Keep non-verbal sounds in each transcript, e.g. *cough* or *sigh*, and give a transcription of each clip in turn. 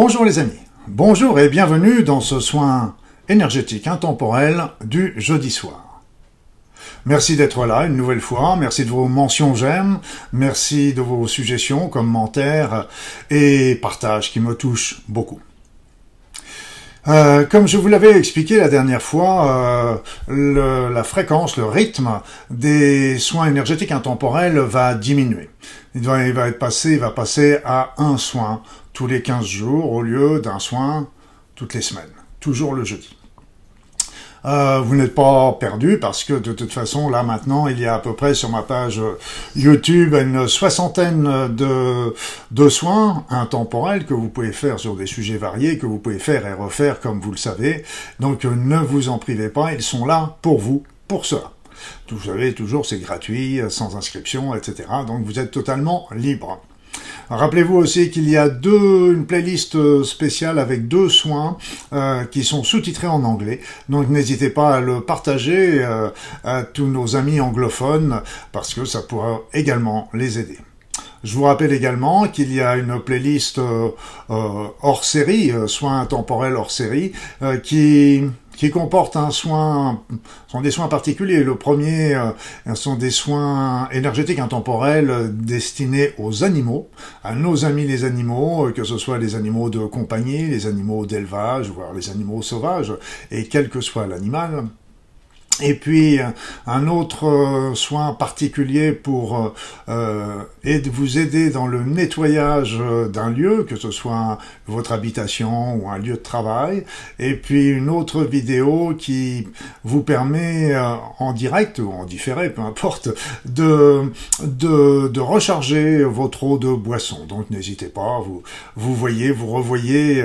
Bonjour les amis, bonjour et bienvenue dans ce soin énergétique intemporel du jeudi soir. Merci d'être là une nouvelle fois, merci de vos mentions j'aime, merci de vos suggestions, commentaires et partages qui me touchent beaucoup. Euh, comme je vous l'avais expliqué la dernière fois, euh, la fréquence, le rythme des soins énergétiques intemporels va diminuer. Il va, va être passé, il va passer à un soin tous les 15 jours au lieu d'un soin toutes les semaines, toujours le jeudi. Euh, vous n'êtes pas perdu parce que de toute façon, là maintenant, il y a à peu près sur ma page YouTube une soixantaine de, de soins intemporels que vous pouvez faire sur des sujets variés, que vous pouvez faire et refaire comme vous le savez. Donc ne vous en privez pas, ils sont là pour vous, pour cela. Vous savez, toujours c'est gratuit, sans inscription, etc. Donc vous êtes totalement libre. Rappelez-vous aussi qu'il y a deux, une playlist euh, spéciale avec deux soins euh, qui sont sous-titrés en anglais. Donc n'hésitez pas à le partager euh, à tous nos amis anglophones parce que ça pourra également les aider. Je vous rappelle également qu'il y a une playlist hors série, soins intemporels hors série, qui qui comporte un soin, sont des soins particuliers. Le premier euh, sont des soins énergétiques intemporels euh, destinés aux animaux, à nos amis les animaux, euh, que ce soit les animaux de compagnie, les animaux d'élevage, voire les animaux sauvages, et quel que soit l'animal. Et puis un autre euh, soin particulier pour euh, vous aider dans le nettoyage d'un lieu, que ce soit votre habitation ou un lieu de travail. Et puis une autre vidéo qui vous permet euh, en direct ou en différé, peu importe, de, de, recharger votre eau de boisson. Donc n'hésitez pas, vous, vous voyez, vous revoyez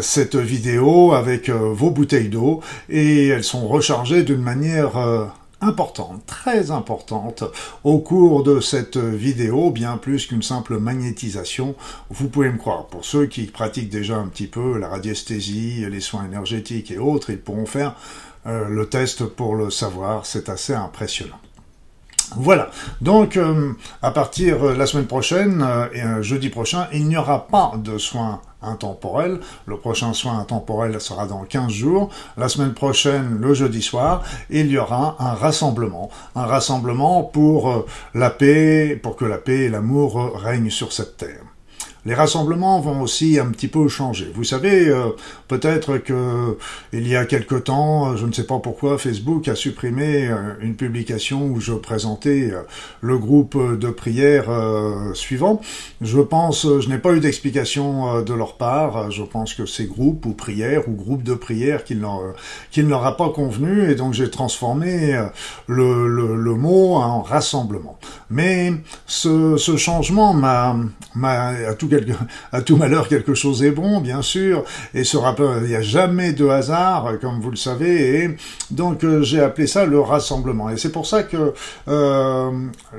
cette vidéo avec vos bouteilles d'eau et elles sont rechargées d'une manière euh, importante, très importante, au cours de cette vidéo, bien plus qu'une simple magnétisation, vous pouvez me croire. Pour ceux qui pratiquent déjà un petit peu la radiesthésie, les soins énergétiques et autres, ils pourront faire euh, le test pour le savoir, c'est assez impressionnant. Voilà, donc euh, à partir de la semaine prochaine et jeudi prochain, il n'y aura pas de soins intemporel. Le prochain soin intemporel sera dans 15 jours. La semaine prochaine, le jeudi soir, il y aura un rassemblement. Un rassemblement pour euh, la paix, pour que la paix et l'amour règnent sur cette terre les rassemblements vont aussi un petit peu changer. Vous savez, euh, peut-être que il y a quelque temps, je ne sais pas pourquoi, Facebook a supprimé euh, une publication où je présentais euh, le groupe de prière suivant. Je pense, je n'ai pas eu d'explication de leur part. Je pense que c'est groupe ou prière ou groupe de prière qui ne leur a pas convenu et donc j'ai transformé le, le, le, mot en rassemblement. Mais ce, ce changement m'a, m'a à tout à tout malheur, quelque chose est bon, bien sûr, et ce rapport, il n'y a jamais de hasard, comme vous le savez, et donc euh, j'ai appelé ça le rassemblement. Et c'est pour ça que euh,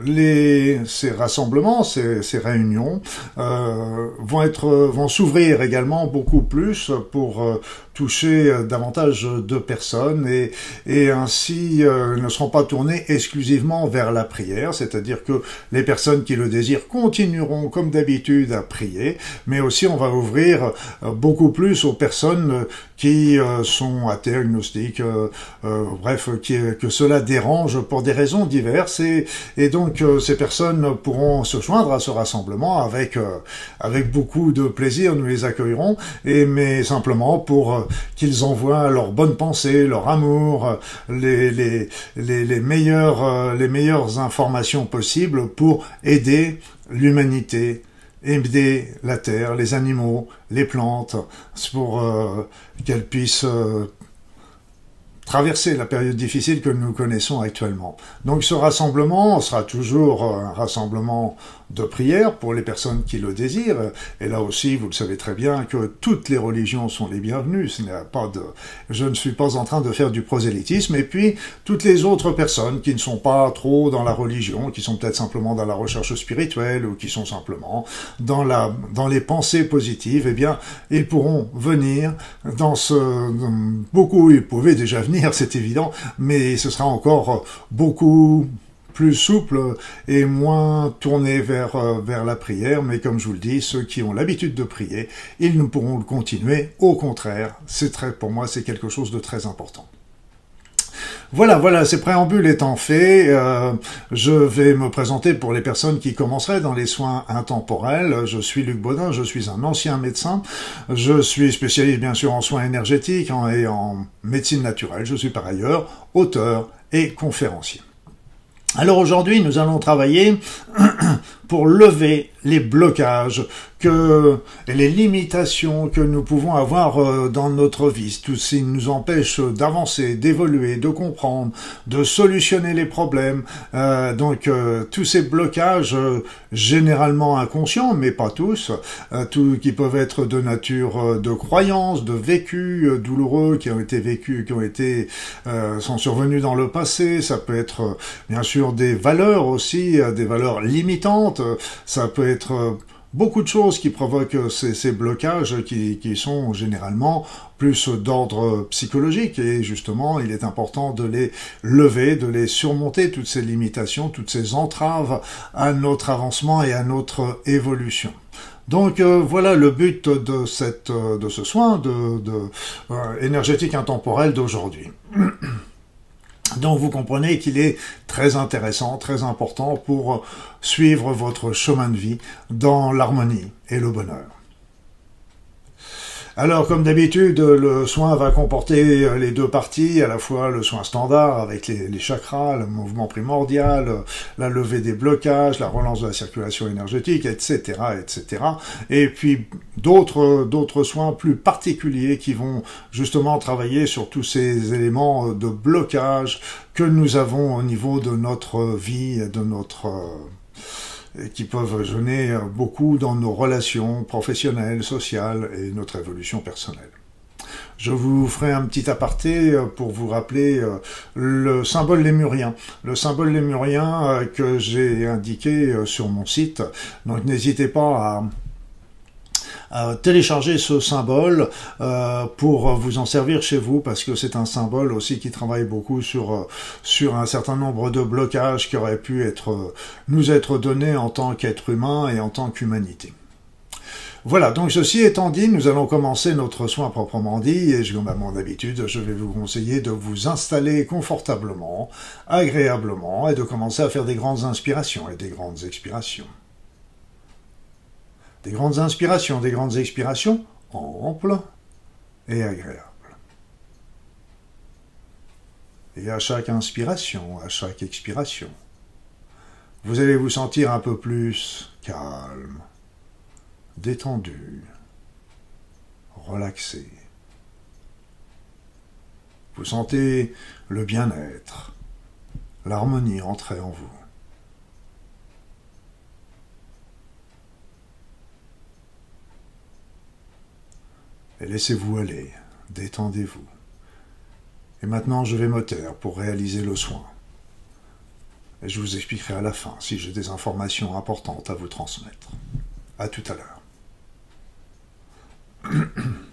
les, ces rassemblements, ces, ces réunions, euh, vont être, vont s'ouvrir également beaucoup plus pour euh, toucher euh, davantage de personnes et, et ainsi euh, ne seront pas tournés exclusivement vers la prière, c'est-à-dire que les personnes qui le désirent continueront comme d'habitude à prier, mais aussi on va ouvrir euh, beaucoup plus aux personnes qui sont athées, agnostiques, bref, qui, que cela dérange pour des raisons diverses et, et donc ces personnes pourront se joindre à ce rassemblement avec, avec beaucoup de plaisir, nous les accueillerons, et, mais simplement pour qu'ils envoient leurs bonnes pensées, leur amour, meilleures, euh, les meilleures informations possibles pour aider l'humanité, aider la terre, les animaux, les plantes, pour euh, qu'elles puissent euh, traverser la période difficile que nous connaissons actuellement. Donc ce rassemblement sera toujours un rassemblement de prière pour les personnes qui le désirent. Et là aussi, vous le savez très bien que toutes les religions sont les bienvenues. Ce n'est pas de, je ne suis pas en train de faire du prosélytisme. Et puis, toutes les autres personnes qui ne sont pas trop dans la religion, qui sont peut-être simplement dans la recherche spirituelle ou qui sont simplement dans la, dans les pensées positives, eh bien, ils pourront venir dans ce, beaucoup, ils pouvaient déjà venir, c'est évident, mais ce sera encore beaucoup plus souple et moins tourné vers, euh, vers la prière. Mais comme je vous le dis, ceux qui ont l'habitude de prier, ils ne pourront le continuer. Au contraire, c'est très, pour moi, c'est quelque chose de très important. Voilà, voilà, ces préambules étant faits, euh, je vais me présenter pour les personnes qui commenceraient dans les soins intemporels. Je suis Luc Baudin, je suis un ancien médecin. Je suis spécialiste bien sûr en soins énergétiques et en médecine naturelle. Je suis par ailleurs auteur et conférencier. Alors aujourd'hui, nous allons travailler *clears throat* pour lever les blocages que les limitations que nous pouvons avoir euh, dans notre vie, tout ce qui nous empêche d'avancer, d'évoluer, de comprendre, de solutionner les problèmes. Euh, donc euh, tous ces blocages généralement inconscients, mais pas tous, tout, qui peuvent être de nature de croyance, de vécu douloureux qui ont été vécus, qui ont été sont survenus dans le passé. Ça peut être bien sûr des valeurs aussi, des valeurs limitantes. Ça peut être beaucoup de choses qui provoquent ces, blocages qui, sont généralement plus d'ordre psychologique et justement il est important de les lever, de les surmonter, toutes ces limitations, toutes ces entraves à notre avancement et à notre évolution. Donc euh, voilà le but de, ce soin de, euh, énergétique intemporel d'aujourd'hui. *clears throat* Donc vous comprenez qu'il est très intéressant, très important pour suivre votre chemin de vie dans l'harmonie et le bonheur. Alors, comme d'habitude, le soin va comporter euh, les deux parties, à la fois le soin standard avec les, chakras, le mouvement primordial, euh, la levée des blocages, la relance de la circulation énergétique, etc., etc. Et puis d'autres d'autres soins plus particuliers qui vont justement travailler sur tous ces éléments de blocage que nous avons au niveau de notre vie, de notre qui peuvent gêner beaucoup dans nos relations professionnelles, sociales et notre évolution personnelle. Je vous ferai un petit aparté pour vous rappeler euh, le symbole lémurien. Le symbole lémurien euh, que j'ai indiqué euh, sur mon site. Donc n'hésitez pas à télécharger ce symbole euh, pour vous en servir chez vous parce que c'est un symbole aussi qui travaille beaucoup sur euh, un certain nombre de blocages qui auraient pu être euh, nous être donnés en tant qu'être humain et en tant qu'humanité. Voilà, donc ceci étant dit, nous allons commencer notre soin proprement dit, et comme à mon habitude, je vais vous conseiller de vous installer confortablement, agréablement, et de commencer à faire des grandes inspirations et des grandes expirations des grandes inspirations, des grandes expirations amples et agréables. Et à chaque inspiration, à chaque expiration, vous allez vous sentir un peu plus calme, détendu, relaxé. Vous sentez le bien-être, l'harmonie entrer en vous. Et laissez-vous aller, détendez-vous. Et maintenant, je vais me taire pour réaliser le soin. Et je vous expliquerai à la fin si j'ai des informations importantes à vous transmettre. À tout à l'heure. *clears throat*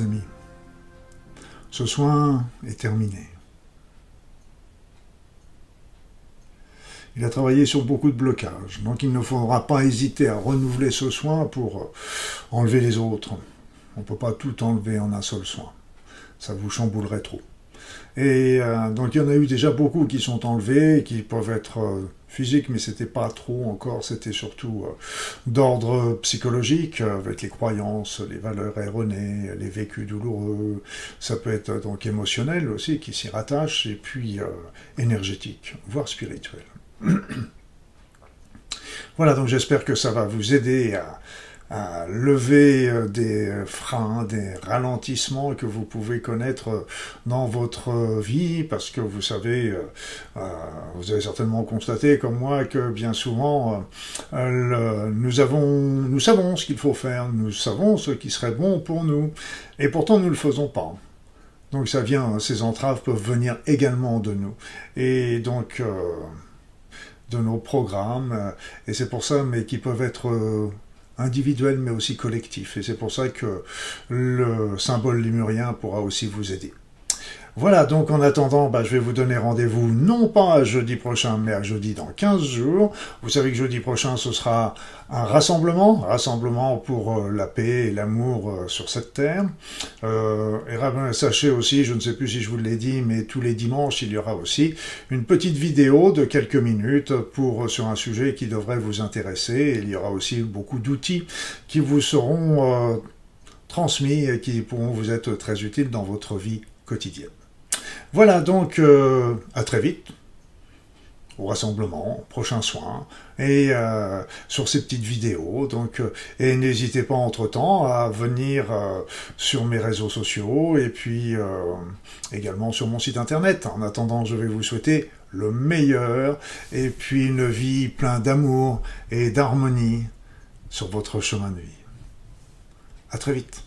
Amis, ce soin est terminé. Il a travaillé sur beaucoup de blocages, donc il ne faudra pas hésiter à renouveler ce soin pour euh, enlever les autres. On ne peut pas tout enlever en un seul soin. Ça vous chamboulerait trop. Et euh, donc il y en a eu déjà beaucoup qui sont enlevés, qui peuvent être euh, physiques, mais c'était pas trop encore, c'était surtout d'ordre psychologique, avec les croyances, les valeurs erronées, les vécus douloureux. Ça peut être donc émotionnel aussi, qui s'y rattache, et puis énergétique, voire spirituel. *clears throat* voilà, donc j'espère que ça va vous aider à, lever euh, des freins, des ralentissements que vous pouvez connaître dans votre vie, parce que vous savez, euh, euh, vous avez certainement constaté comme moi que bien souvent, nous, avons, nous savons ce qu'il faut faire, nous savons ce qui serait bon pour nous, et pourtant nous ne le faisons pas. Donc ça vient, ces entraves peuvent venir également de nous. Et donc, de nos programmes, euh, et c'est pour ça, mais qui peuvent être individuels mais aussi collectifs. Et c'est pour ça que le symbole lémurien pourra aussi vous aider. Voilà, donc en attendant, bah, je vais vous donner rendez-vous non pas jeudi prochain, mais à jeudi dans 15 jours. Vous savez que jeudi prochain, ce sera un rassemblement, rassemblement pour euh, la paix et l'amour euh, sur cette terre. Euh, et sachez aussi, je ne sais plus si je vous l'ai dit, mais tous les dimanches, il y aura aussi une petite vidéo de quelques minutes pour sur un sujet qui devrait vous intéresser. il y aura aussi beaucoup d'outils qui vous seront transmis et qui pourront vous être très utiles dans votre vie Voilà donc euh, à très vite au rassemblement, prochain soin, et euh, sur ces petites vidéos. Donc, euh, et n'hésitez pas entre-temps à venir sur mes réseaux sociaux et puis également sur mon site internet. En attendant, je vais vous souhaiter le meilleur et puis une vie pleine d'amour et d'harmonie sur votre chemin de vie. À très vite.